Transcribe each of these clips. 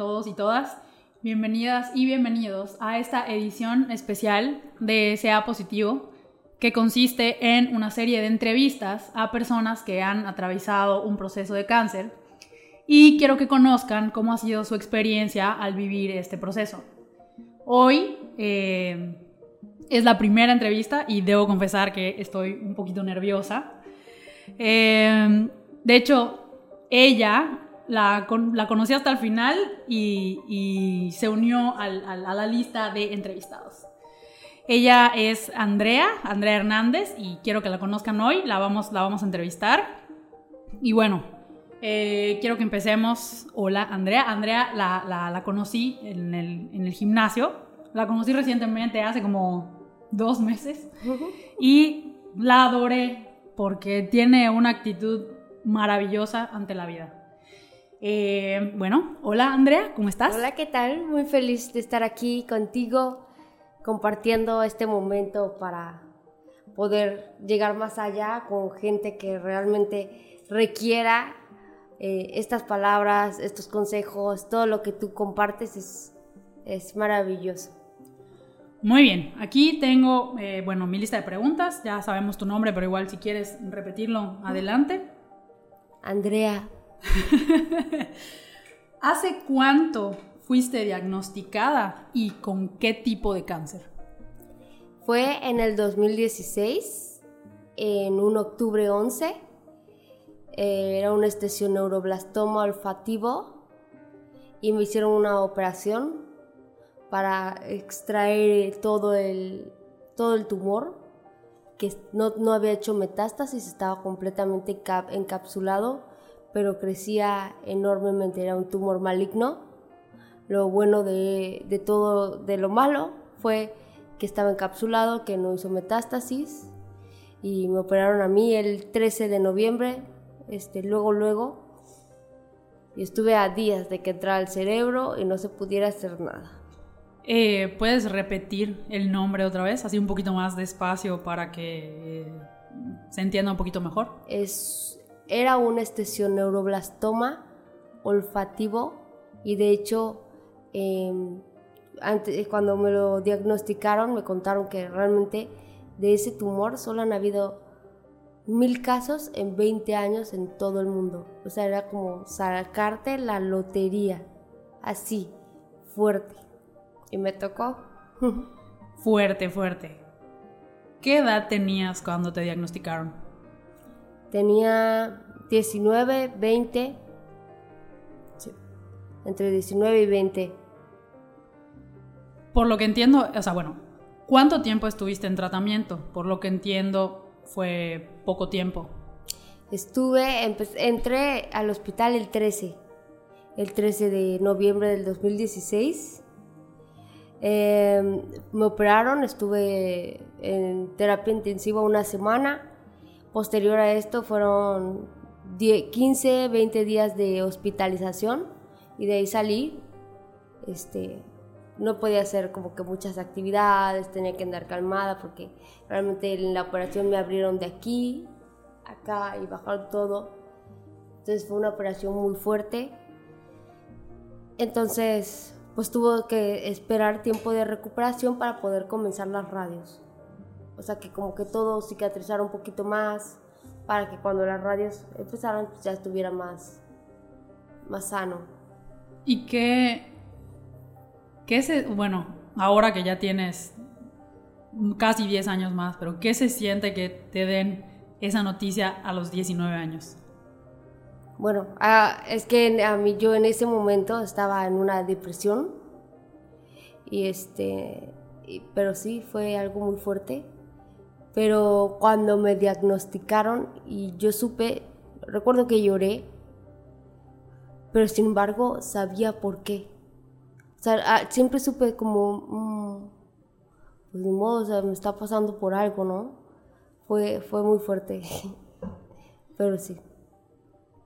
todos y todas. Bienvenidas y bienvenidos a esta edición especial de Sea Positivo, que consiste en una serie de entrevistas a personas que han atravesado un proceso de cáncer y quiero que conozcan cómo ha sido su experiencia al vivir este proceso. Hoy eh, es la primera entrevista y debo confesar que estoy un poquito nerviosa. Eh, de hecho, ella la, la, conocí hasta el final y, se unió a la lista de entrevistados. Ella es Andrea, Andrea Hernández, y quiero que la conozcan hoy, la vamos, la vamos a entrevistar. Y bueno, eh, quiero que empecemos. Hola, Andrea. Andrea la, la, conocí en el, en el, gimnasio. La conocí recientemente, hace como dos meses. Y la adoré porque tiene una actitud maravillosa ante la vida. Eh, bueno, hola Andrea, ¿cómo estás? Hola, ¿qué tal? Muy feliz de estar aquí contigo, compartiendo este momento para poder llegar más allá con gente que realmente requiera eh, estas palabras, estos consejos, todo lo que tú compartes es, es maravilloso. Muy bien, aquí tengo, eh, bueno, mi lista de preguntas, ya sabemos tu nombre, pero igual si quieres repetirlo, adelante. Andrea. ¿Hace cuánto fuiste diagnosticada y con qué tipo de cáncer? Fue en el 2016, en un octubre 11 eh, era un estesioneuroblastoma olfativo y me hicieron una operación para extraer todo el, todo el tumor que no, no había hecho metástasis, estaba completamente encapsulado, pero crecía enormemente, era un tumor maligno. Lo bueno de, de todo, de lo malo, fue que estaba encapsulado, que no hizo metástasis y me operaron a mí el 13 de noviembre este, luego, luego, y estuve a días de que entrara al cerebro y no se pudiera hacer nada. Eh, ¿Puedes repetir el nombre otra vez, así un poquito más despacio para que eh, se entienda un poquito mejor? Es, era un estesioneuroblastoma olfativo y de hecho em, antes, cuando me lo diagnosticaron me contaron que realmente de ese tumor solo han habido mil casos en 20 años en todo el mundo. O sea, era como sacarte la lotería, así, fuerte. Y me tocó. fuerte, fuerte. ¿Qué edad tenías cuando te diagnosticaron? Tenía 19, 20. entre 19 y 20. Por lo que entiendo, o sea, bueno, ¿cuánto tiempo estuviste en tratamiento? Por lo que entiendo, fue poco tiempo. Estuve, entré al hospital el 13, el 13 de noviembre del 2016. Em, me operaron, estuve en terapia intensiva una semana. Posterior a esto fueron 15, 20 días de hospitalización y de ahí salí. Este, no podía hacer como que muchas actividades, tenía que andar calmada porque realmente en la operación me abrieron de aquí, acá y bajaron todo. Entonces fue una operación muy fuerte. Entonces, pues tuvo que esperar tiempo de recuperación para poder comenzar las radios. O sea que como que todo cicatrizara un poquito más para que cuando las radios empezaran pues ya estuviera más, más sano. ¿Y qué, ¿Qué se, bueno, ahora que ya tienes casi 10 años más, pero qué se siente que te den esa noticia a los 19 años? Bueno, ah, es que a mí yo en ese momento estaba en una depresión y este, pero sí fue algo muy fuerte. Pero cuando me diagnosticaron y yo supe, recuerdo que lloré, pero sin embargo sabía por qué. O sea, ah, siempre supe como, mm, pues de modo, o sea, me está pasando por algo, ¿no? Fue, fue muy fuerte, pero sí.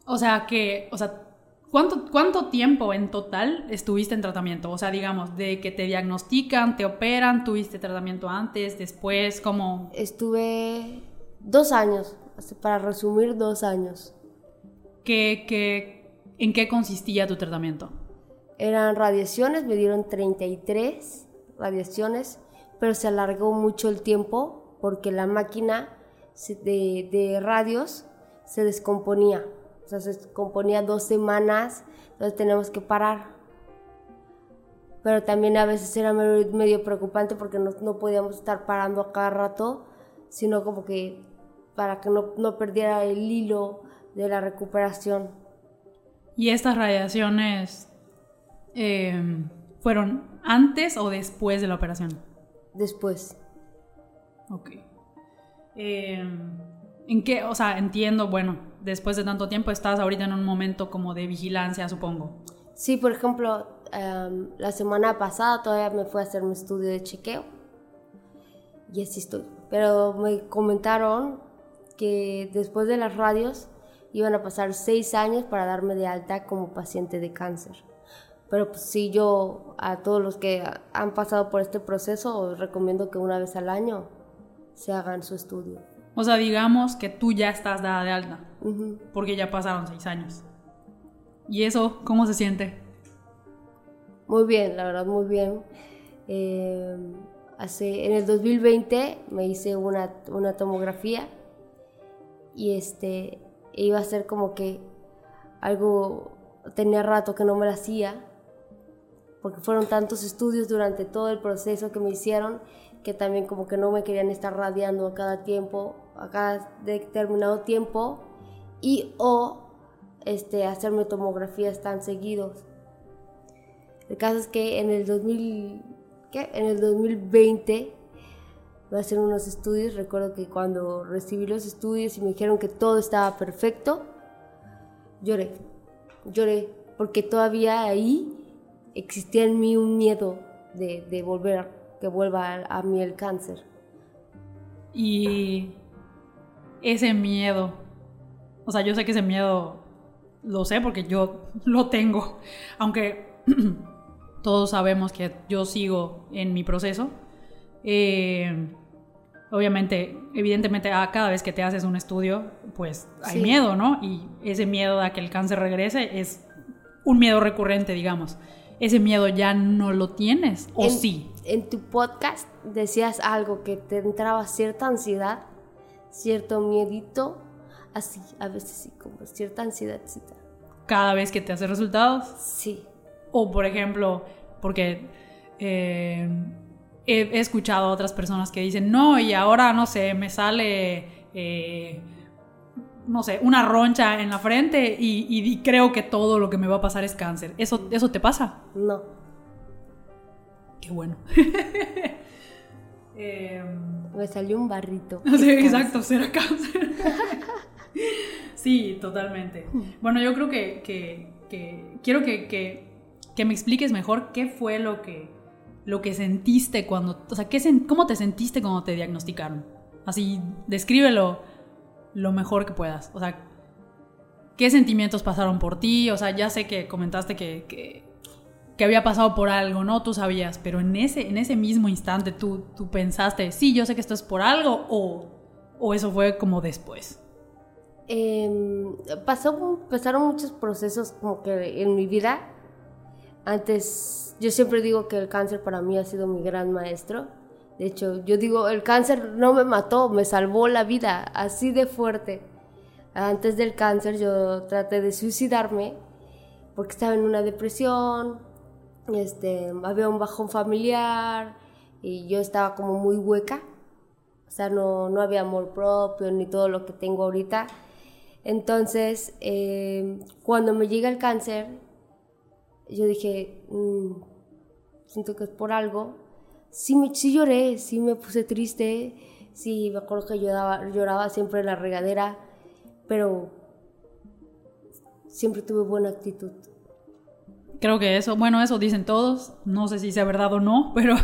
O sea, que, o sea, ¿cuánto, ¿cuánto tiempo en total estuviste en tratamiento? O sea, digamos, de que te diagnostican, te operan, tuviste tratamiento antes, después, ¿cómo? Estuve dos años, para resumir, dos años. ¿Qué, qué, ¿En qué consistía tu tratamiento? eran radiaciones, me dieron 33 radiaciones, pero se alargó mucho el tiempo porque la máquina de, de radios se descomponía. O sea, se descomponía dos semanas, entonces tenemos que parar. Pero también a veces era medio, preocupante porque no, no, podíamos estar parando a cada rato, sino como que para que no, no perdiera el hilo de la recuperación. ¿Y estas radiaciones eh, fueron antes o después de la operación? Después. Ok. Eh, ¿En qué? O sea, entiendo, bueno, después de tanto tiempo estás ahorita en un momento como de vigilancia, supongo. Sí, por ejemplo, em, la semana pasada todavía me fui a hacer mi estudio de chequeo. Y así estoy. Pero me comentaron que después de las radios iban a pasar seis años para darme de alta como paciente de cáncer. Pero pues sí, yo a todos los que han pasado por este proceso recomiendo que una vez al año se hagan su estudio. O sea, digamos que tú ya estás dada de alta, porque ya pasaron seis años. ¿Y eso cómo se siente? Muy bien, la verdad, muy bien. Eh, hace, en el 2020 me hice una, una tomografía y este iba a ser como que algo, tenía rato que no me lo hacía, porque fueron tantos estudios durante todo el proceso que me hicieron que también como que no me querían estar radiando a cada tiempo a cada determinado tiempo y o este, hacerme tomografías tan seguidos. El caso es que en el 2000, ¿qué? En el 2020 voy a hacer unos estudios. Recuerdo que cuando recibí los estudios y me dijeron que todo estaba perfecto, lloré. Lloré porque todavía ahí existía en mí un miedo de, de volver, que vuelva a, a mí el cáncer. Y ese miedo. O sea, yo sé que ese miedo lo sé porque yo lo tengo. Aunque todos sabemos que yo sigo en mi proceso. Eh, obviamente, evidentemente, a cada vez que te haces un estudio, pues hay miedo, ¿no? Y ese miedo a que el cáncer regrese es un miedo recurrente, digamos. Ese miedo ya no lo tienes, ¿o sí? En tu podcast decías algo que te entraba cierta ansiedad cierto miedito, así, a veces sí, como cierta ansiedad. ¿Cada vez que te hace resultados? Sí. O por ejemplo, porque eh, he, escuchado a otras personas que dicen, no, y ahora, no sé, me sale... Eh, no sé, una roncha en la frente y, creo que todo lo que me va a pasar es cáncer. ¿Eso, eso te pasa? No. Qué bueno. Em, Me salió un barrito. Sí, exacto, será cáncer. sí, totalmente. Bueno, yo creo que, que, quiero que, que, me expliques mejor qué fue lo que, lo que sentiste cuando, o sea, ¿qué, ¿cómo te sentiste cuando te diagnosticaron? Así, descríbelo lo mejor que puedas. O sea, ¿qué sentimientos pasaron por ti? O sea, ya sé que comentaste que que había pasado por algo, ¿no? Tú sabías, pero en ese, en ese mismo instante tú, tú pensaste, sí, yo sé que esto es por algo, o, o eso fue como después. Eh, pasaron muchos procesos como que en mi vida. Antes, yo siempre digo que el cáncer para mí ha sido mi gran maestro. De hecho, yo digo, el cáncer no me mató, me salvó la vida, así de fuerte. Antes del cáncer yo traté de suicidarme porque estaba en una depresión, este, había un bajón familiar y yo estaba como muy hueca, o sea, no, no había amor propio ni todo lo que tengo ahorita. Entonces, eh, cuando me llega el cáncer, yo dije, mm, siento que es por algo. Sí, me, sí lloré, sí me puse triste, sí me acuerdo que lloraba, lloraba siempre en la regadera, pero siempre tuve buena actitud. Creo que eso, bueno, eso dicen todos, no sé si sea verdad o no, pero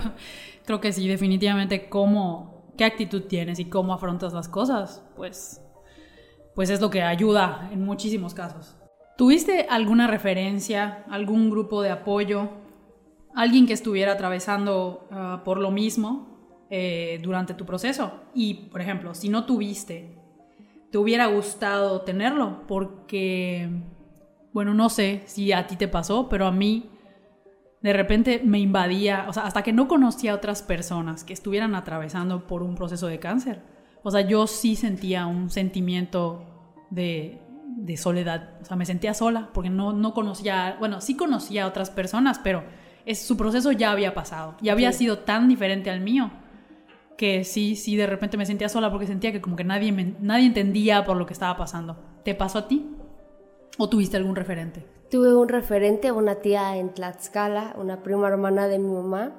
creo que sí, definitivamente cómo, qué actitud tienes y cómo afrontas las cosas, pues, pues es lo que ayuda en muchísimos casos. ¿Tuviste alguna referencia, algún grupo de apoyo, alguien que estuviera atravesando ah, por lo mismo eh, durante tu proceso? Y, por ejemplo, si no tuviste, ¿te hubiera gustado tenerlo? Porque bueno, no sé si a ti te pasó, pero a mí de repente me invadía, o sea, hasta que no conocía a otras personas que estuvieran atravesando por un proceso de cáncer. O sea, yo sí sentía un sentimiento de, de soledad, o sea, me sentía sola porque no, no conocía, bueno, sí conocía a otras personas, pero es, su proceso ya había pasado y había sido tan diferente al mío que sí, sí, de repente me sentía sola porque sentía que como que nadie, nadie entendía por lo que estaba pasando. ¿Te pasó a ti? ¿O tuviste algún referente? Tuve un referente, una tía en Tlaxcala, una prima hermana de mi mamá.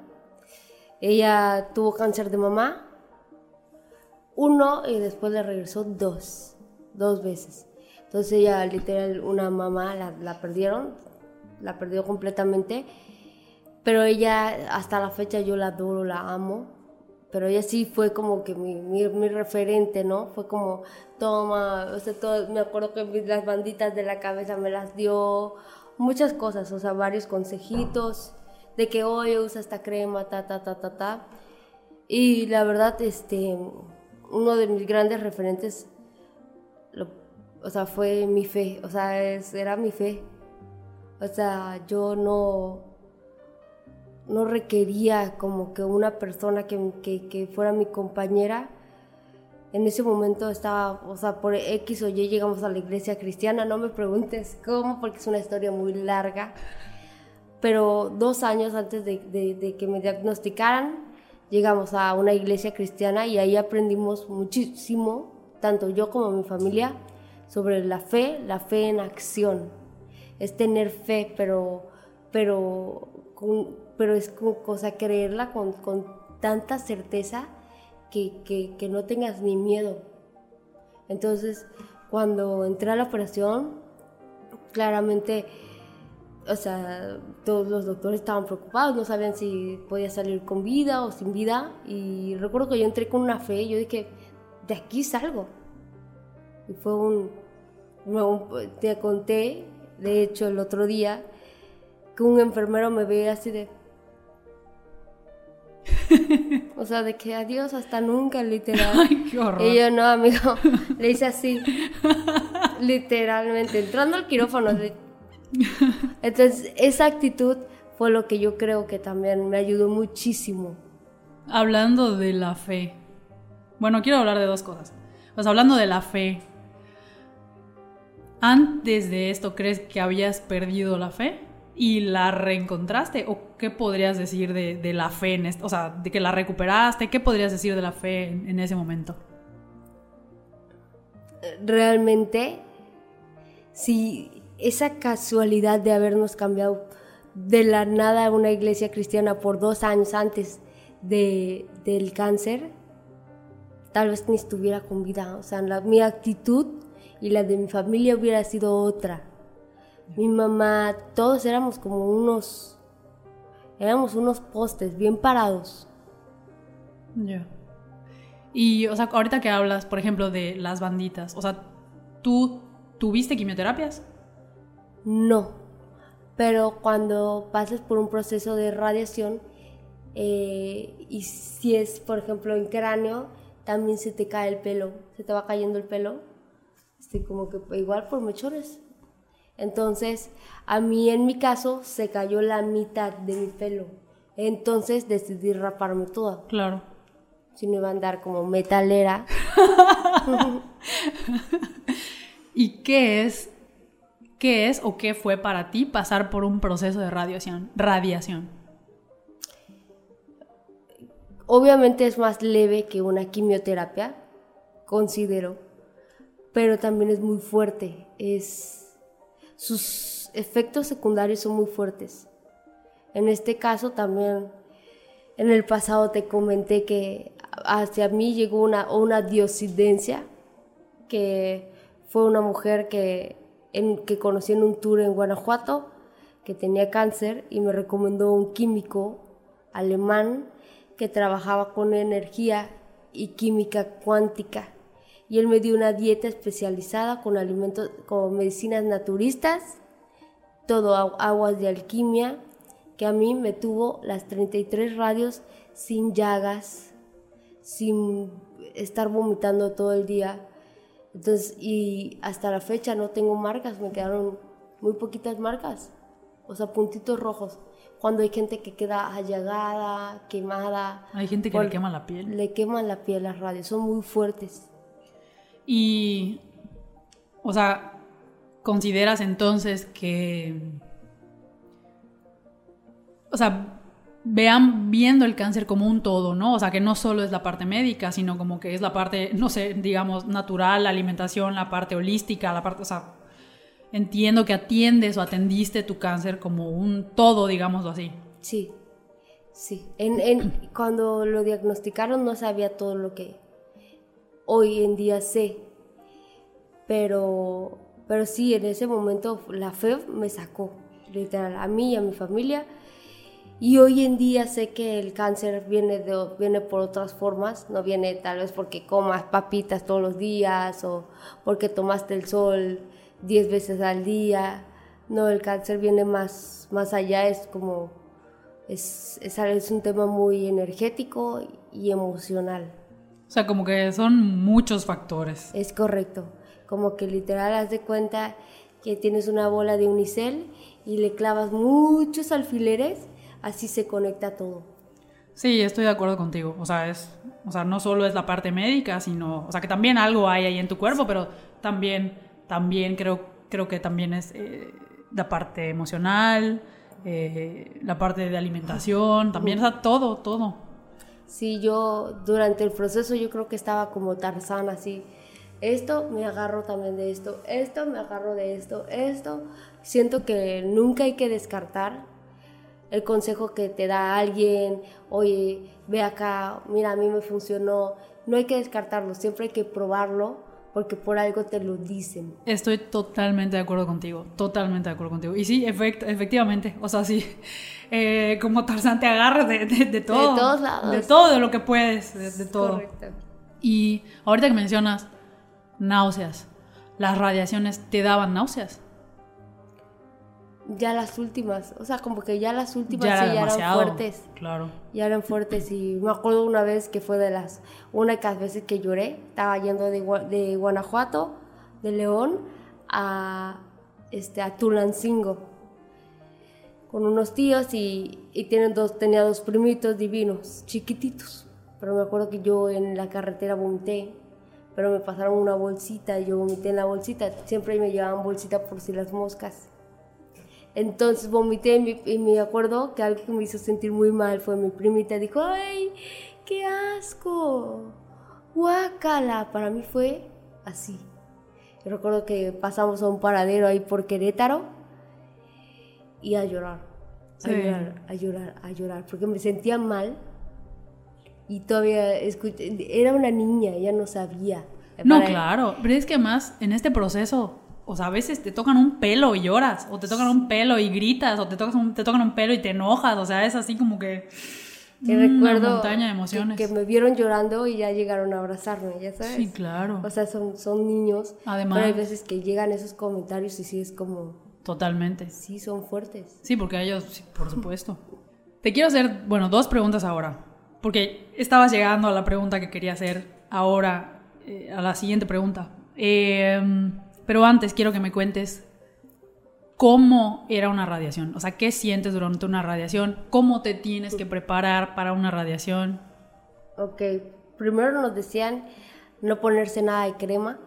Ella tuvo cáncer de mamá, uno y después le regresó dos, dos veces. Entonces ella literal, una mamá la, la perdieron, la perdió completamente, pero ella hasta la fecha yo la adoro, la amo, pero ella sí fue como que mi, mi, referente, ¿no? Fue como, toma, o sea, todo, me acuerdo que las banditas de la cabeza me las dio, muchas cosas, o sea, varios consejitos de que hoy usa esta crema, ta, ta, ta, ta, ta. Y la verdad, este, uno de mis grandes referentes o sea, fue mi fe, o sea, era mi fe. O sea, yo no, no requería como que una persona que, que, fuera mi compañera. En ese momento estaba, o sea, por X o Y llegamos a la iglesia cristiana, no me preguntes cómo, porque es una historia muy larga. Pero dos años antes de que me diagnosticaran, llegamos a una iglesia cristiana y ahí aprendimos muchísimo, tanto yo como mi familia, sobre la fe, la fe en acción. Es tener fe, pero, pero, pero es cosa creerla con, con tanta certeza que, que, que, no tengas ni miedo. Entonces, cuando entré a la operación, claramente, o sea, todos los doctores estaban preocupados, no sabían si podía salir con vida o sin vida. Y recuerdo que yo entré con una fe, yo dije, de aquí salgo. Y fue un, te conté, de hecho, el otro día, que un enfermero me ve así de... o sea, de que adiós hasta nunca, literal. Ay, qué horror. Y yo, no, amigo, le hice así, literalmente, entrando al quirófano. Entonces, esa actitud fue lo que yo creo que también me ayudó muchísimo. Hablando de la fe. Bueno, quiero hablar de dos cosas. Pues hablando de la fe, antes de esto crees que habías perdido la fe y la reencontraste? ¿O qué podrías decir de, la fe en esto? O sea, de que la recuperaste, ¿qué podrías decir de la fe en, ese momento? Realmente, si esa casualidad de habernos cambiado de la nada a una iglesia cristiana por dos años antes de, del cáncer, tal vez ni estuviera con vida. O sea, mi actitud y la de mi familia hubiera sido otra. Mi mamá, todos éramos como unos, éramos unos postes bien parados. Ya. Y, o sea, ahorita que hablas, por ejemplo, de las banditas, o sea, ¿tú tuviste quimioterapias? No, pero cuando pasas por un proceso de radiación, eh, y si es, por ejemplo, en cráneo, también se te cae el pelo, se te va cayendo el pelo este, como que igual por mechones. Entonces, a mí en mi caso se cayó la mitad de mi pelo. Entonces decidí raparme toda. Claro. Si no iba a andar como metalera. ¿Y qué es, qué es o qué fue para ti pasar por un proceso de radiación? Radiación. Obviamente es más leve que una quimioterapia, considero pero también es muy fuerte. Es, sus efectos secundarios son muy fuertes. En este caso también, en el pasado te comenté que hacia mí llegó una, una diosidencia, que fue una mujer que, en, que conocí en un tour en Guanajuato, que tenía cáncer y me recomendó un químico alemán que trabajaba con energía y química cuántica y él me dio una dieta especializada con alimentos, con medicinas naturistas, todo aguas de alquimia, que a mí me tuvo las 33 radios sin llagas, sin estar vomitando todo el día. Entonces, y hasta la fecha no tengo marcas, me quedaron muy poquitas marcas. o sea, puntitos rojos. Cuando hay gente que queda allagada, quemada. Hay gente que le quema la piel. Le queman la piel las radios, son muy fuertes. Y, o sea, ¿consideras entonces que, o sea, vean viendo el cáncer como un todo, ¿no? O sea, que no solo es la parte médica, sino como que es la parte, no sé, digamos, natural, la alimentación, la parte holística, la parte, o sea, entiendo que atiendes o atendiste tu cáncer como un todo, digámoslo así. Sí, sí. En, cuando lo diagnosticaron no sabía todo lo que hoy en día sé, pero, pero sí, en ese momento la fe me sacó, literal, a mí y a mi familia y hoy en día sé que el cáncer viene, de, viene por otras formas, no viene tal vez porque comas papitas todos los días o porque tomaste el sol 10 veces al día. No, el cáncer viene más, más allá, es como, es, es, es un tema muy energético y emocional. O sea, como que son muchos factores. Es correcto, como que literal haz de cuenta que tienes una bola de unicel y le clavas muchos alfileres así se conecta todo. Sí, estoy de acuerdo contigo. O sea, es, o sea, no solo es la parte médica, sino, o sea, que también algo hay ahí en tu cuerpo, pero también, también creo, creo que también es eh, la parte emocional, eh, la parte de alimentación, también, o sea, todo, todo. Sí, yo durante el proceso yo creo que estaba como Tarzán así. Esto me agarro también de esto, esto me agarro de esto, esto. Siento que nunca hay que descartar el consejo que te da alguien, oye, ve acá, mira, a mí me funcionó. No hay que descartarlo, siempre hay que probarlo porque por algo te lo dicen. Estoy totalmente de acuerdo contigo, totalmente de acuerdo contigo. Y sí, efectivamente, o sea, sí, eh, como Tarzán te agarras de, de, todo. De todos lados. De todo, de lo que puedes, de, todo. Correcto. Y ahorita que mencionas náuseas, las radiaciones te daban náuseas ya las últimas, o sea, como que ya las últimas ya, sí, ya eran fuertes. Claro. Ya eran fuertes y me acuerdo una vez que fue de las únicas veces que lloré, estaba yendo de, de Guanajuato, de León, a, este, a Tulancingo con unos tíos y, y tienen dos, tenía dos primitos divinos, chiquititos. Pero me acuerdo que yo en la carretera vomité, pero me pasaron una bolsita, yo vomité en la bolsita, siempre me llevaban bolsita por si las moscas. Entonces vomité y me acuerdo que algo que me hizo sentir muy mal fue mi primita dijo, ¡ay, qué asco! ¡Guácala! Para mí fue así. Yo recuerdo que pasamos a un paradero ahí por Querétaro y a llorar, a llorar, a llorar, a llorar, porque me sentía mal y todavía era una niña, ella no sabía. No, claro, pero es que más en este proceso o sea, a veces te tocan un pelo y lloras, o te tocan un pelo y gritas, o te tocan un, te tocan un pelo y te enojas, o sea, es así como que... Que recuerdo montaña de emociones. Que, me vieron llorando y ya llegaron a abrazarme, ya sabes. Sí, claro. O sea, son, son niños. Además. Pero hay veces que llegan esos comentarios y sí es como... Totalmente. Sí, son fuertes. Sí, porque ellos, por supuesto. Te quiero hacer, bueno, dos preguntas ahora. Porque estabas llegando a la pregunta que quería hacer ahora, eh, a la siguiente pregunta. Eh, pero antes quiero que me cuentes cómo era una radiación. O sea, qué sientes durante una radiación, cómo te tienes que preparar para una radiación. Ok, primero nos decían no ponerse nada de crema.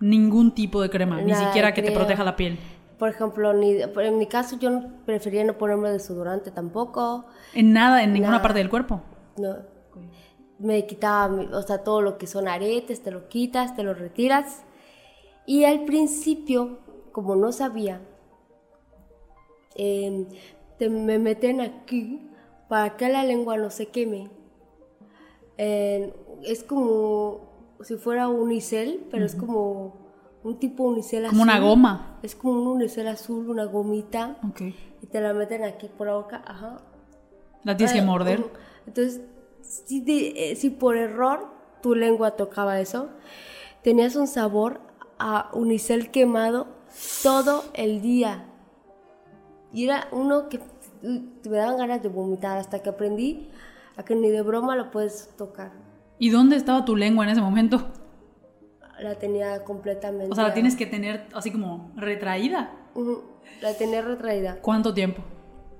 Ningún tipo de crema, ni siquiera que te proteja la piel. Por ejemplo, ni, en mi caso yo prefería no ponerme desodorante tampoco. ¿En nada, en ninguna parte del cuerpo? No. Me quitaba, o sea, todo lo que son aretes, te lo quitas, te lo retiras y al principio, como no sabía, em, me meten aquí para que la lengua no se queme. es como si fuera un unicel, pero es como un tipo unicel azul. Como una goma. Es como un unicel azul, una gomita. Y te la meten aquí por la boca, ajá. La tienes que morder. Entonces, si, eh, si por error tu lengua tocaba eso, tenías un sabor a unicel quemado todo el día. Y era uno que me daban ganas de vomitar hasta que aprendí a que ni de broma lo puedes tocar. ¿Y dónde estaba tu lengua en ese momento? la tenía completamente. O sea, la tienes que tener así como retraída. La tenía retraída. ¿Cuánto tiempo?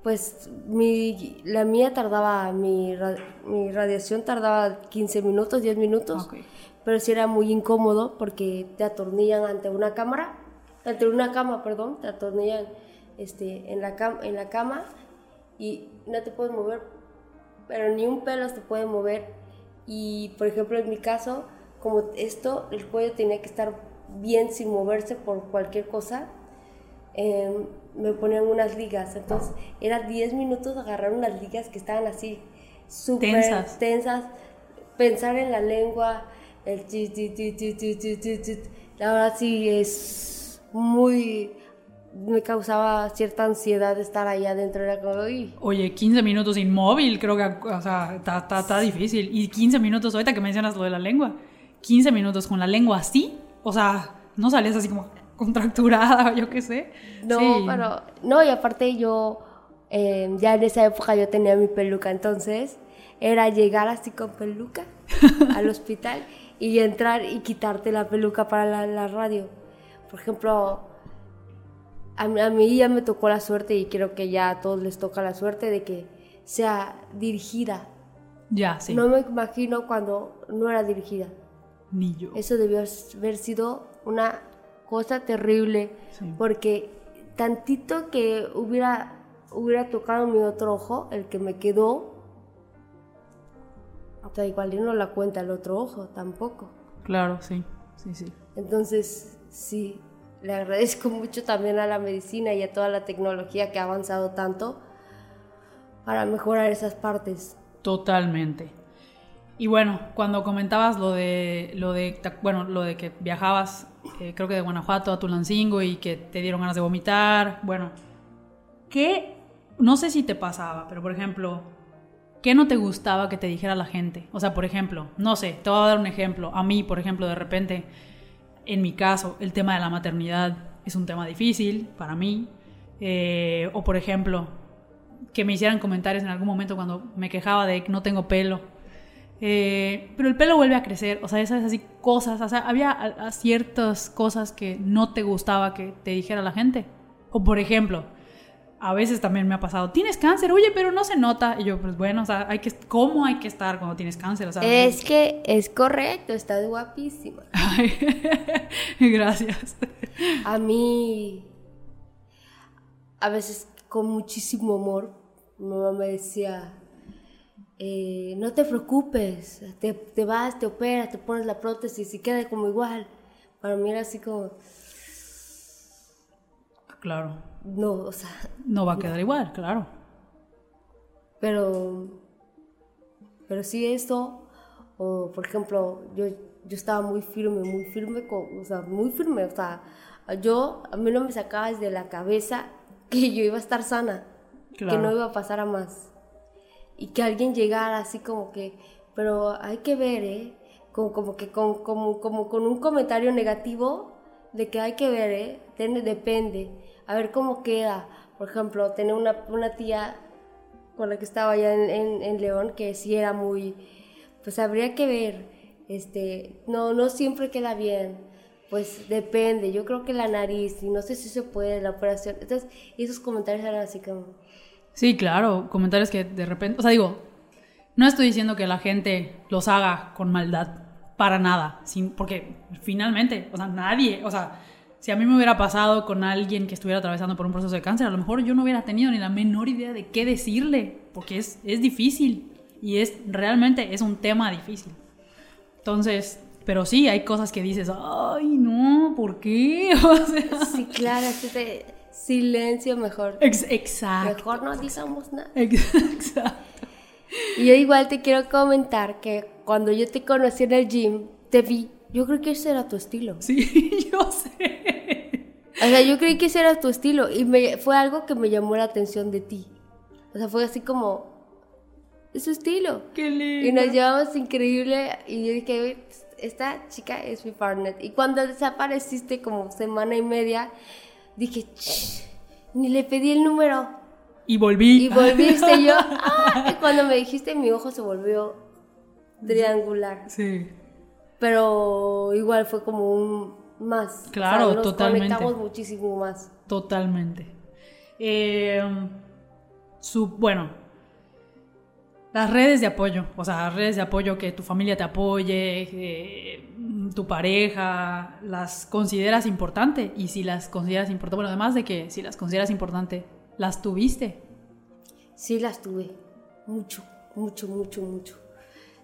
Pues mi, la mía tardaba, mi, mi radiación tardaba 15 minutos, 10 minutos. Ok. Pero sí era muy incómodo porque te atornillan ante una cámara, ante una cama, perdón, te atornillan este, en, la cam- en la cama y no te puedes mover, pero ni un pelo se puede mover. Y por ejemplo, en mi caso, como esto, el cuello tenía que estar bien sin moverse por cualquier cosa, eh, me ponían unas ligas. Entonces, era 10 minutos agarrar unas ligas que estaban así, súper Tensas. tensas, pensar en la lengua, el chi, chi, chi. La verdad sí es muy... Me causaba cierta ansiedad estar ahí adentro. Era como, uy, Oye, 15 minutos inmóvil, creo que, o sea, está, está- está difícil. Y 15 minutos, ahorita que mencionas lo de la lengua, 15 minutos con la lengua así, o sea, no salías así como contracturada o yo qué sé. No, Sí. pero. No, y aparte yo. eh, ya en esa época yo tenía mi peluca, entonces era llegar así con peluca al hospital y entrar y quitarte la peluca para la, la radio. Por ejemplo, a a mí ya me tocó la suerte y creo que ya a todos les toca la suerte de que sea dirigida. Ya, sí. No me imagino cuando no era dirigida. Ni yo. Eso debió haber sido una cosa terrible, Sí. porque tantito que hubiera, hubiera tocado mi otro ojo, el que me quedó, o sea, igual y no la cuenta el otro ojo tampoco. Claro, sí. Sí, sí. Entonces, sí, le agradezco mucho también a la medicina y a toda la tecnología que ha avanzado tanto para mejorar esas partes. Totalmente. Y bueno, cuando comentabas lo de, lo de, bueno, lo de que viajabas, eh, creo que de Guanajuato a Tulancingo y que te dieron ganas de vomitar, bueno, ¿qué, no sé si te pasaba, pero por ejemplo, ¿qué no te gustaba que te dijera la gente? O sea, por ejemplo, no sé, te voy a dar un ejemplo. A mí, por ejemplo, de repente, en mi caso, el tema de la maternidad es un tema difícil para mí. Eh, o por ejemplo, que me hicieran comentarios en algún momento cuando me quejaba de que no tengo pelo. Eh, pero el pelo vuelve a crecer, o sea, esas así cosas, o sea, había a- ciertas cosas que no te gustaba que te dijera la gente. O por ejemplo, a veces también me ha pasado, tienes cáncer, oye, pero no se nota. Y yo, pues bueno, o sea, hay que, ¿cómo hay que estar cuando tienes cáncer? O sea, Es que es correcto, estás guapísima. Ay, gracias. A mí, a veces con muchísimo amor, mi mamá me decía, eh, no te preocupes, te, te vas, te operas, te pones la prótesis y queda como igual. Para mí era así como, Claro, no, o sea, no va a quedar igual, claro. pero, pero sí eso, o por ejemplo, yo, yo estaba muy firme, muy firme, con, o sea, muy firme, o sea, yo, a mí no me sacaba desde la cabeza que yo iba a estar sana. que Claro. no iba a pasar a más. Y que alguien llegara así como que, pero hay que ver, ¿eh? Como, como que con, como, como con un comentario negativo de que hay que ver, ¿eh? Ten- depende, a ver cómo queda. Por ejemplo, tener una, una tía con la que estaba allá en, en, en León que sí era muy, pues habría que ver, este, no, no siempre queda bien. Pues depende, yo creo que la nariz, y no sé si se puede la operación. Entonces, esos comentarios eran así como, Sí, claro, comentarios que de repente, o sea, digo, no estoy diciendo que la gente los haga con maldad, para nada, sin, porque finalmente, o sea, nadie, o sea, si a mí me hubiera pasado con alguien que estuviera atravesando por un proceso de cáncer, a lo mejor yo no hubiera tenido ni la menor idea de qué decirle, porque es, es difícil y es realmente es un tema difícil. Entonces, pero sí, hay cosas que dices, ay, no, ¿por qué? O sea, Sí, claro, de silencio mejor. ex- exacto. Mejor no digamos nada. ex- Exacto. Y yo igual te quiero comentar que cuando yo te conocí en el gym, te vi, yo creo que ese era tu estilo. Sí, yo sé. O sea, yo creí que ese era tu estilo y me, fue algo que me llamó la atención de ti. O sea, fue así como, es su estilo. Qué Y lindo. nos llevamos increíble y yo dije, "Uy, esta chica es mi partner. Y cuando desapareciste como semana y media, dije, "Ch, ni le pedí el número. Y volví. Y volviste y yo, ¡ah! Y cuando me dijiste, mi ojo se volvió triangular. Sí. Pero igual fue como un más. Claro, o sea, nos totalmente. conectamos muchísimo más. Totalmente. Eh, su, bueno, las redes de apoyo, o sea, redes de apoyo que tu familia te apoye, eh, tu pareja, ¿las consideras importante? Y si las consideras importante, bueno, además de que si las consideras importante, ¿las tuviste? Sí las tuve, mucho, mucho, mucho, mucho.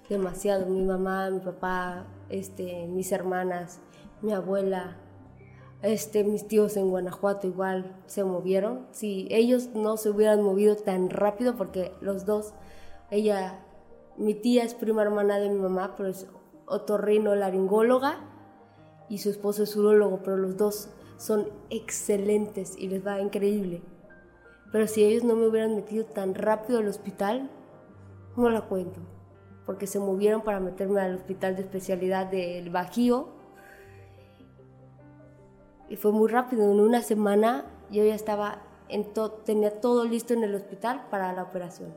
Demasiado. Mi mamá, mi papá, este, mis hermanas, mi abuela, este, mis tíos en Guanajuato igual se movieron. Si ellos no se hubieran movido tan rápido, porque los dos, ella, mi tía es prima hermana de mi mamá, pero es otorrino laringóloga y su esposo es urólogo, pero los dos son excelentes y les va increíble. Pero si ellos no me hubieran metido tan rápido al hospital, no la cuento. Porque se movieron para meterme al hospital de especialidad del Bajío. Y fue muy rápido. En una semana yo ya estaba, en to tenía todo listo en el hospital para la operación.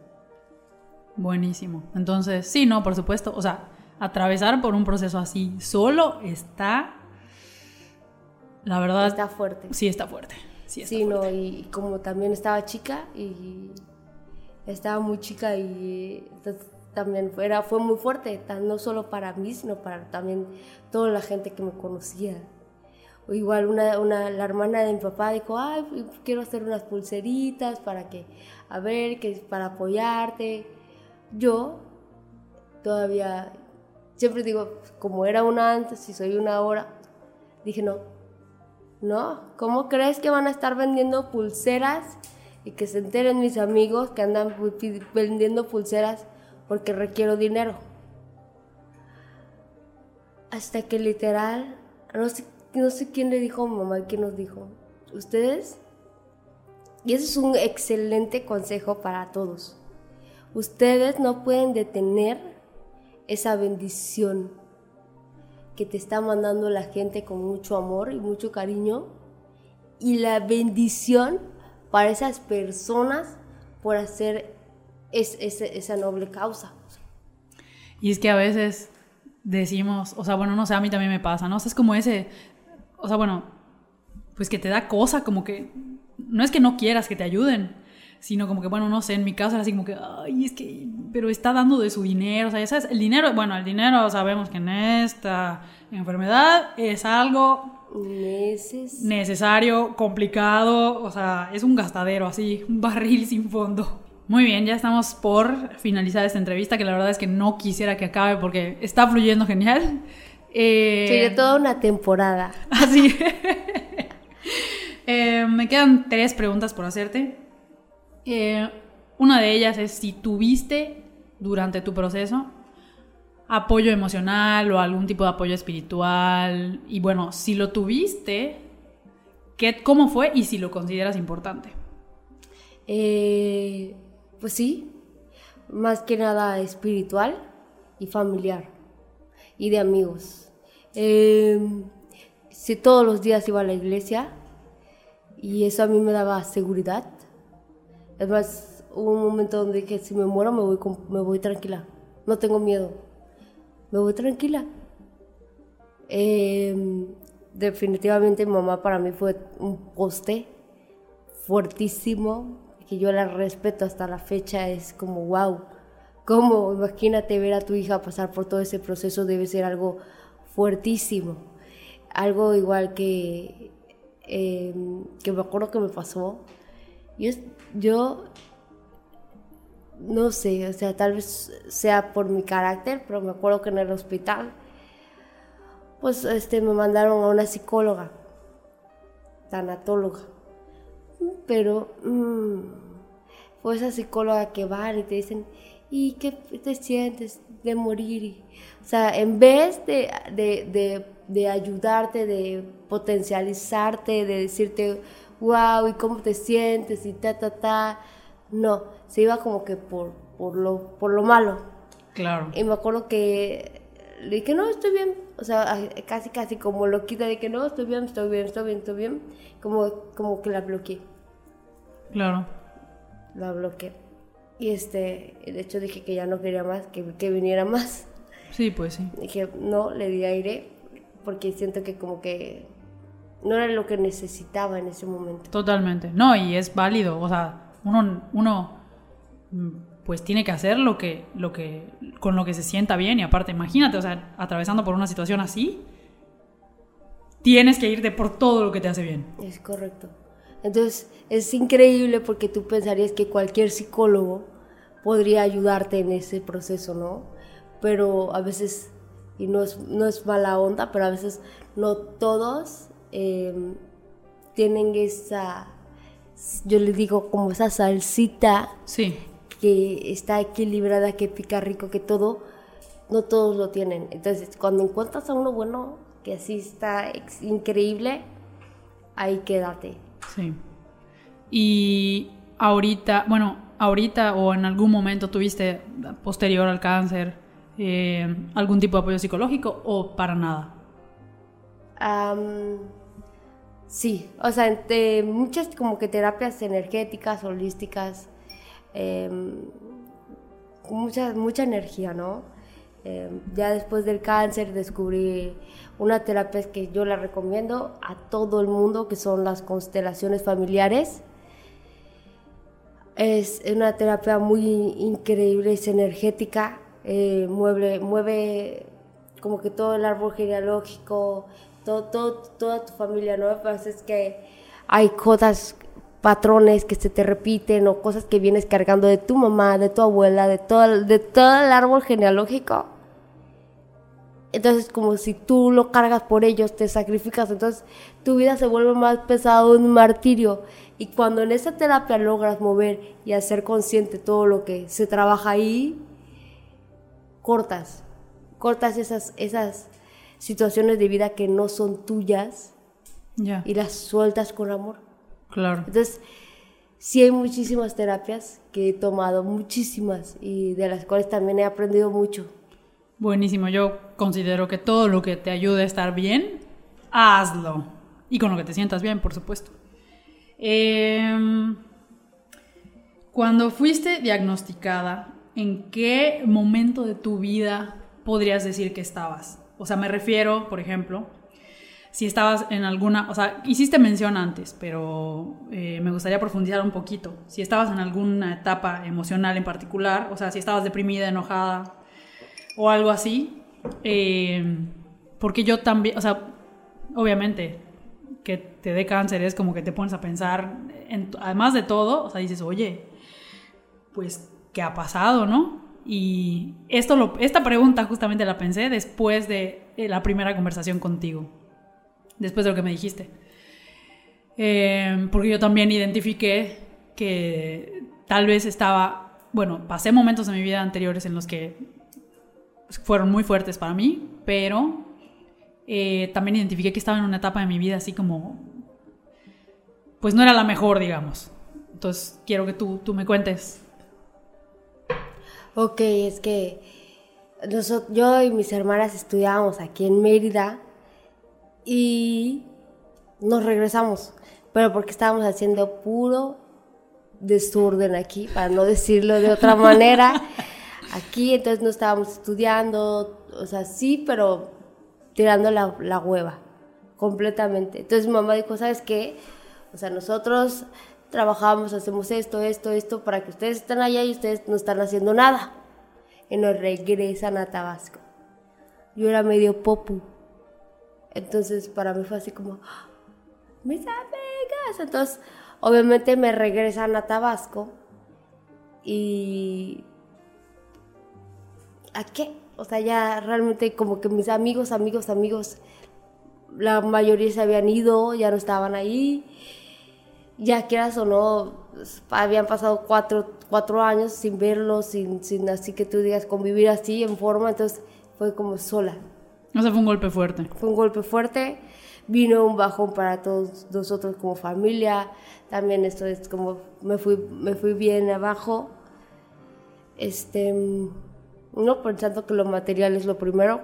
Buenísimo. Entonces, sí, no, por supuesto. O sea, atravesar por un proceso así solo está, la verdad, Está fuerte. sí está fuerte. Sí, está Sí, no, y como también estaba chica y estaba muy chica y entonces también era, fue muy fuerte, tan- no solo para mí, sino para también toda la gente que me conocía. O igual una, una, la hermana de mi papá dijo, ay, quiero hacer unas pulseritas para que, a ver, que para apoyarte. Yo todavía, siempre digo, como era una antes y soy una ahora, dije, no, no, ¿cómo crees que van a estar vendiendo pulseras y que se enteren mis amigos que andan vendiendo pulseras porque requiero dinero? Hasta que literal, no sé, no sé quién le dijo a mamá, quién nos dijo, ustedes, y ese es un excelente consejo para todos, ustedes no pueden detener esa bendición que te está mandando la gente con mucho amor y mucho cariño y la bendición para esas personas por hacer es- esa noble causa. Y es que a veces decimos, o sea, bueno, no sé, a mí también me pasa, ¿no? O sea, es como ese, o sea, bueno, pues que te da cosa, como que, no es que no quieras que te ayuden, sino como que, bueno, no sé, en mi caso era así como que, ay, es que, pero está dando de su dinero, o sea, ya sabes, el dinero, bueno, el dinero sabemos que en esta enfermedad es algo Meses. necesario, complicado, o sea, es un gastadero así, un barril sin fondo. Muy bien, ya estamos por finalizar esta entrevista, que la verdad es que no quisiera que acabe porque está fluyendo genial. Eh, Sería toda una temporada. Así. Eh, me quedan tres preguntas por hacerte. Eh, una de ellas es si tuviste durante tu proceso apoyo emocional o algún tipo de apoyo espiritual. Y bueno, si lo tuviste, ¿qué, ¿cómo fue y si lo consideras importante? Eh, pues sí, más que nada espiritual y familiar y de amigos. Eh, sí, todos los días iba a la iglesia y eso a mí me daba seguridad. Es más, hubo un momento donde dije, si me muero me voy, me voy tranquila, no tengo miedo, me voy tranquila. Eh, definitivamente mi mamá para mí fue un poste fuertísimo, que yo la respeto hasta la fecha, es como wow. Como imagínate ver a tu hija pasar por todo ese proceso debe ser algo fuertísimo. Algo igual que, eh, que me acuerdo que me pasó. Yo, yo no sé, o sea, tal vez sea por mi carácter, pero me acuerdo que en el hospital, pues este, me mandaron a una psicóloga, tanatóloga pero mm, fue esa psicóloga que van y te dicen, ¿y qué te sientes de morir? O sea, en vez de, de, de, de ayudarte, de potencializarte, de decirte, wow, ¿y cómo te sientes? Y ta, ta, ta, no, se iba como que por, por, lo, por lo malo. Claro. Y me acuerdo que le dije, no, estoy bien. O sea, casi, casi como loquita de que no, estoy bien, estoy bien, estoy bien, estoy bien. Como, como que la bloqueé, Claro. la bloqueé. Y este, de hecho dije que ya no quería más, que, que viniera más. Sí, pues sí. Dije, no, le di aire porque siento que como que no era lo que necesitaba en ese momento. Totalmente. No, y es válido. O sea, uno, uno mm, pues tiene que hacer lo que, lo que, con lo que se sienta bien. Y aparte, imagínate, o sea, atravesando por una situación así, tienes que irte por todo lo que te hace bien. Es correcto. Entonces, es increíble porque tú pensarías que cualquier psicólogo podría ayudarte en ese proceso, ¿no? Pero a veces, y no es, no es mala onda, pero a veces no todos em, tienen esa, yo le digo como esa salsita Sí. que está equilibrada, que pica rico, que todo, no todos lo tienen. Entonces, cuando encuentras a uno bueno, que así está increíble, ahí quédate. Sí. Y ahorita, bueno, ahorita o en algún momento tuviste posterior al cáncer eh, algún tipo de apoyo psicológico o para nada. Am, sí, o sea, entre muchas como que terapias energéticas, holísticas, con mucha, mucha energía, ¿no? Em, ya después del cáncer descubrí una terapia que yo la recomiendo a todo el mundo, que son las constelaciones familiares. Es una terapia muy increíble, es energética, eh, mueve, mueve como que todo el árbol genealógico, todo, toda tu familia, ¿no? A veces que hay cosas, patrones que se te repiten o cosas que vienes cargando de tu mamá, de tu abuela, de todo, el- de todo el árbol genealógico. Entonces, como si tú lo cargas por ellos, te sacrificas, entonces tu vida se vuelve más pesado, un martirio. Y cuando en esa terapia logras mover y hacer consciente todo lo que se trabaja ahí, cortas, cortas esas, esas situaciones de vida que no son tuyas Ya, y las sueltas con amor. Claro. Entonces, sí hay muchísimas terapias que he tomado, muchísimas, y de las cuales también he aprendido mucho. Buenísimo. Yo considero que todo lo que te ayude a estar bien, hazlo. Y con lo que te sientas bien, por supuesto. Em, cuando fuiste diagnosticada, ¿en qué momento de tu vida podrías decir que estabas? O sea, me refiero, por ejemplo, si estabas en alguna, o sea, hiciste mención antes, pero eh, me gustaría profundizar un poquito. Si estabas en alguna etapa emocional en particular, o sea, si estabas deprimida, enojada o algo así, eh, porque yo también, o sea, obviamente que te dé cáncer es como que te pones a pensar, en, además de todo, o sea, dices, oye, pues, ¿qué ha pasado, no? Y esto esta pregunta justamente la pensé después de eh, la primera conversación contigo, después de lo que me dijiste. Eh, porque yo también identifiqué que tal vez estaba, bueno, pasé momentos en mi vida anteriores en los que fueron muy fuertes para mí, pero eh, también identifiqué que estaba en una etapa de mi vida así como, pues no era la mejor, digamos. Entonces quiero que tú, tú me cuentes. Ok, es que noso- yo y mis hermanas estudiábamos aquí en Mérida y nos regresamos, pero porque estábamos haciendo puro desorden aquí, para no decirlo de otra manera. Aquí entonces no estábamos estudiando, o sea, sí, pero tirando la, la hueva, completamente. Entonces mi mamá dijo, ¿sabes qué? O sea, nosotros trabajamos, hacemos esto, esto, esto, para que ustedes estén allá y ustedes no están haciendo nada. Y nos regresan a Tabasco. Yo era medio popu. Entonces para mí fue así como, ¡Ah! mis amigas. Entonces, obviamente me regresan a Tabasco. Y... ¿A qué? O sea, ya realmente como que mis amigos, amigos, amigos, la mayoría se habían ido, ya no estaban ahí. Ya quieras o no, habían pasado cuatro, cuatro años sin verlos, sin, sin así que tú digas convivir así en forma, entonces fue como sola. O sea, fue un golpe fuerte. Fue un golpe fuerte, vino un bajón para todos nosotros como familia, también esto es como me fui, me fui bien abajo, este, no pensando que lo material es lo primero.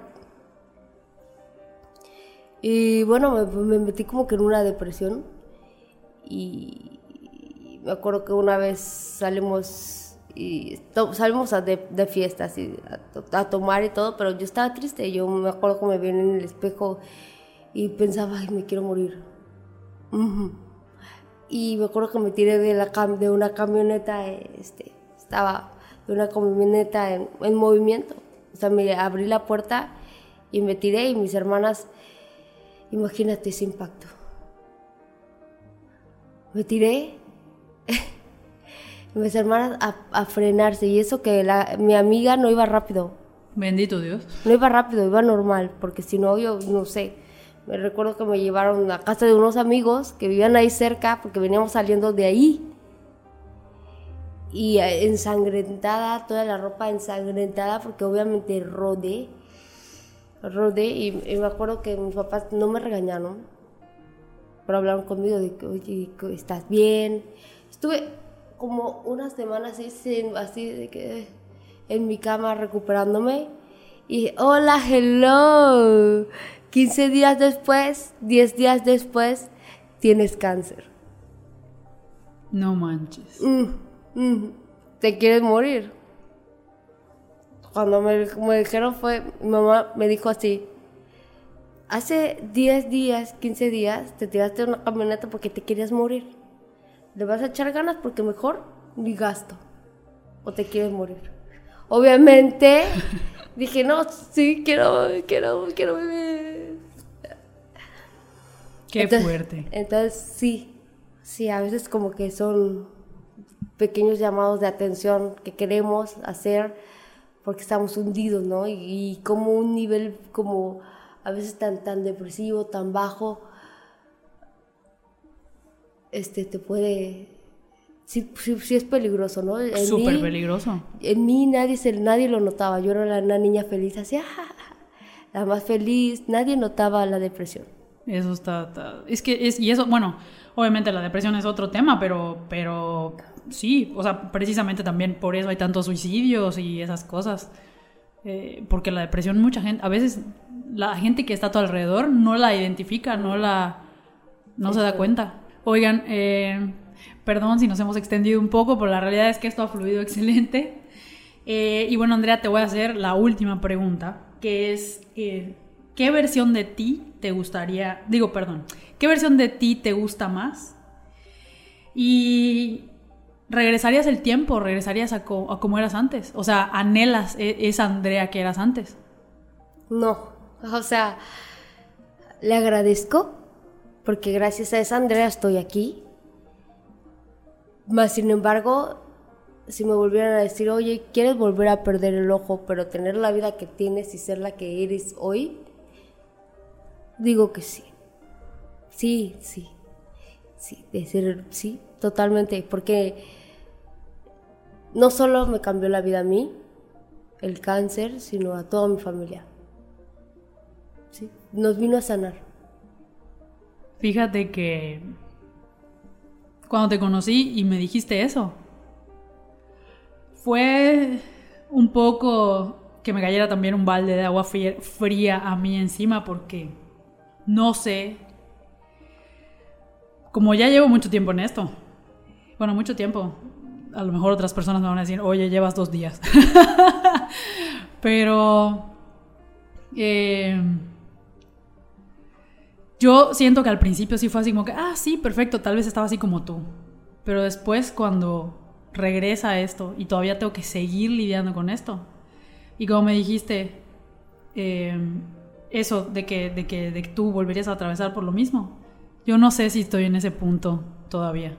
Y bueno, me, me metí como que en una depresión y me acuerdo que una vez salimos y salimos a de, de, fiestas y a, tomar y todo, pero yo estaba triste. Yo me acuerdo que me vi en el espejo y pensaba, ay, me quiero morir. Y me acuerdo que me tiré de, la de una camioneta, este, estaba de una camioneta en, en movimiento. O sea, me abrí la puerta y me tiré y mis hermanas, imagínate ese impacto. Me tiré mis hermanas a, frenarse y eso que la, mi amiga no iba rápido. Bendito Dios. No iba rápido, iba normal, porque si no, yo no sé. Me recuerdo que me llevaron a casa de unos amigos que vivían ahí cerca, porque veníamos saliendo de ahí. Y eh, ensangrentada, toda la ropa ensangrentada, porque obviamente rodé. Rodé y, me acuerdo que mis papás no me regañaron, pero hablaron conmigo de que, oye, ¿estás bien? Estuve como una semana así, así de que en mi cama recuperándome. Y hola, hello. 15 días después, 10 días después, tienes cáncer. No manches. Mm, mm, te quieres morir. Cuando me, me dijeron fue, mi mamá me dijo así, hace 10 días, 15 días, te tiraste una camioneta porque te querías morir le vas a echar ganas porque mejor ni gasto o te quieres morir. Obviamente dije, no, sí, quiero, quiero, quiero vivir. Qué fuerte. Entonces, sí, sí, a veces como que son pequeños llamados de atención que queremos hacer porque estamos hundidos, ¿no? Y, y como un nivel como a veces tan, tan depresivo, tan bajo, este, te puede... Sí, sí, es peligroso, ¿no? Súper peligroso. En mí nadie, se, nadie lo notaba. Yo era una niña feliz, así, la más feliz. Nadie notaba la depresión. Eso está, Es que es... Y eso, bueno, obviamente la depresión es otro tema, pero, pero sí, o sea, precisamente también por eso hay tantos suicidios y esas cosas. Eh, porque la depresión, mucha gente, a veces la gente que está a tu alrededor no la identifica, no la... no se da cuenta. Oigan, eh, perdón si nos hemos extendido un poco, pero la realidad es que esto ha fluido excelente. Eh, y bueno, Andrea, te voy a hacer la última pregunta, que es, eh, ¿qué versión de ti te gustaría, digo, perdón, ¿qué versión de ti te gusta más? Y regresarías el tiempo, regresarías a, como eras antes. O sea, anhelas e, esa Andrea que eras antes. No, o sea, le agradezco porque gracias a esa Andrea estoy aquí. Más sin embargo, si me volvieran a decir, oye, ¿quieres volver a perder el ojo, pero tener la vida que tienes y ser la que eres hoy? Digo que sí. Sí, sí. Sí, decir sí, totalmente. Porque no solo me cambió la vida a mí, el cáncer, sino a toda mi familia. Sí, nos vino a sanar. Fíjate que cuando te conocí y me dijiste eso, fue un poco que me cayera también un balde de agua fría, a mí encima porque no sé, como ya llevo mucho tiempo en esto, bueno, mucho tiempo, a lo mejor otras personas me van a decir, oye, llevas dos días, pero... Eh, yo siento que al principio sí fue así como que, ah, sí, perfecto, tal vez estaba así como tú. Pero después cuando regresa esto y todavía tengo que seguir lidiando con esto. Y como me dijiste, em, eso de que, de, que, de que tú volverías a atravesar por lo mismo. Yo no sé si estoy en ese punto todavía.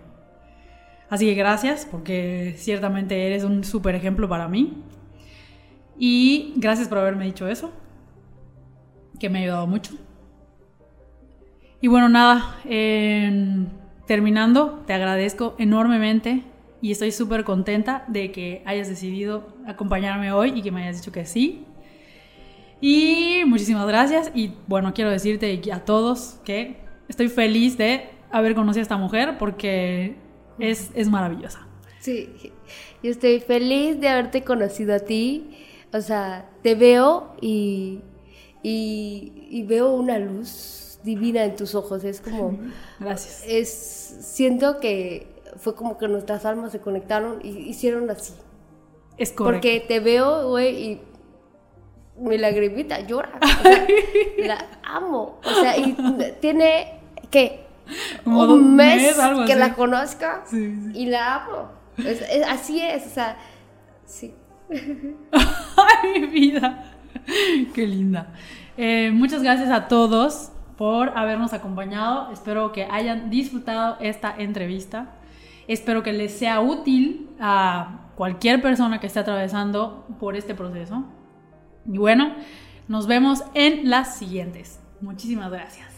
Así que gracias, porque ciertamente eres un súper ejemplo para mí. Y gracias por haberme dicho eso, que me ha ayudado mucho. Y bueno, nada, terminando, te agradezco enormemente y estoy súper contenta de que hayas decidido acompañarme hoy y que me hayas dicho que sí. Y muchísimas gracias y bueno, quiero decirte a todos que estoy feliz de haber conocido a esta mujer porque es, es maravillosa. Sí, yo estoy feliz de haberte conocido a ti. O sea, te veo y, y veo una luz divina en tus ojos. Es como. Gracias. Es, siento que fue como que nuestras almas se conectaron y hicieron así. Es correcto. Porque te veo, güey, y mi lagrimita llora. O sea, la amo. O sea, y tiene. Como un mes, mes, que así. la conozca Sí, sí. y la amo. Es- es- así es, o sea, sí. ¡Ay, mi vida! ¡Qué linda! Eh, muchas gracias a todos por habernos acompañado. Espero que hayan disfrutado esta entrevista. Espero que les sea útil a cualquier persona que esté atravesando por este proceso. Y bueno, nos vemos en las siguientes. Muchísimas gracias.